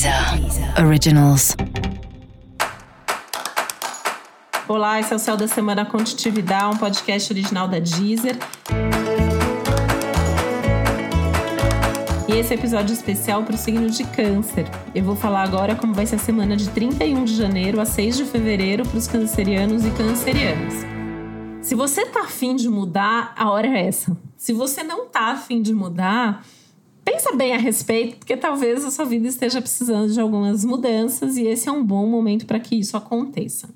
Deezer Originals. Olá, esse é o Céu da Semana Contitividade, um podcast original da Deezer. E esse é episódio especial para o signo de Câncer. Eu vou falar agora como vai ser a semana de 31 de janeiro a 6 de fevereiro para os cancerianos e cancerianas. Se você tá afim de mudar, a hora é essa. Se você não tá afim de mudar, pensa bem a respeito, porque talvez a sua vida esteja precisando de algumas mudanças e esse é um bom momento para que isso aconteça.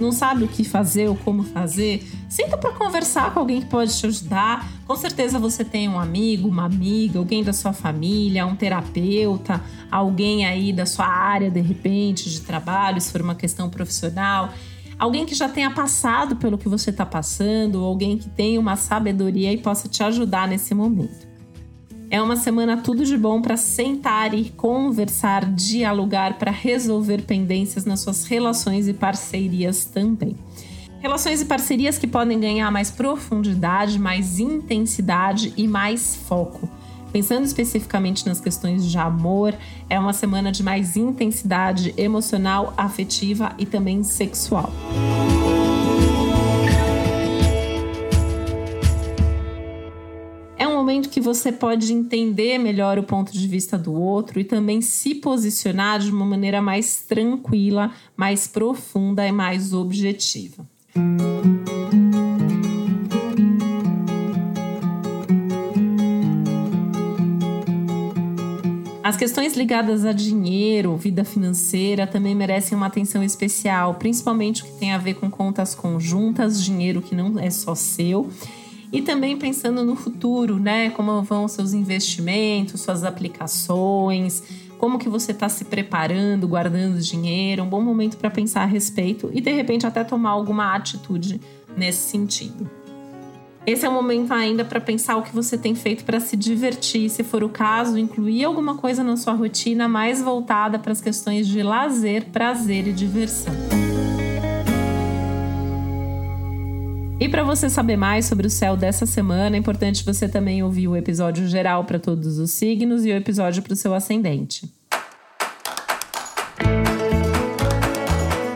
Não sabe o que fazer ou como fazer? Senta para conversar com alguém que pode te ajudar. Com certeza você tem um amigo, uma amiga, alguém da sua família, um terapeuta, alguém aí da sua área de repente de trabalho, se for uma questão profissional alguém que já tenha passado pelo que você está passando, ou alguém que tenha uma sabedoria e possa te ajudar nesse momento. É uma semana tudo de bom para sentar e conversar, dialogar para resolver pendências nas suas relações e parcerias também. Relações e parcerias que podem ganhar mais profundidade, mais intensidade e mais foco. Pensando especificamente nas questões de amor, é uma semana de mais intensidade emocional, afetiva e também sexual. É um momento que você pode entender melhor o ponto de vista do outro e também se posicionar de uma maneira mais tranquila, mais profunda e mais objetiva. As questões ligadas a dinheiro, vida financeira, também merecem uma atenção especial, principalmente o que tem a ver com contas conjuntas, dinheiro que não é só seu. E também pensando no futuro, né? Como vão seus investimentos, suas aplicações, como que você está se preparando, guardando dinheiro, um bom momento para pensar a respeito e de repente até tomar alguma atitude nesse sentido. Esse é o momento ainda para pensar o que você tem feito para se divertir, se for o caso, incluir alguma coisa na sua rotina mais voltada para as questões de lazer, prazer e diversão. E para você saber mais sobre o céu dessa semana, é importante você também ouvir o episódio geral para todos os signos e o episódio para o seu ascendente.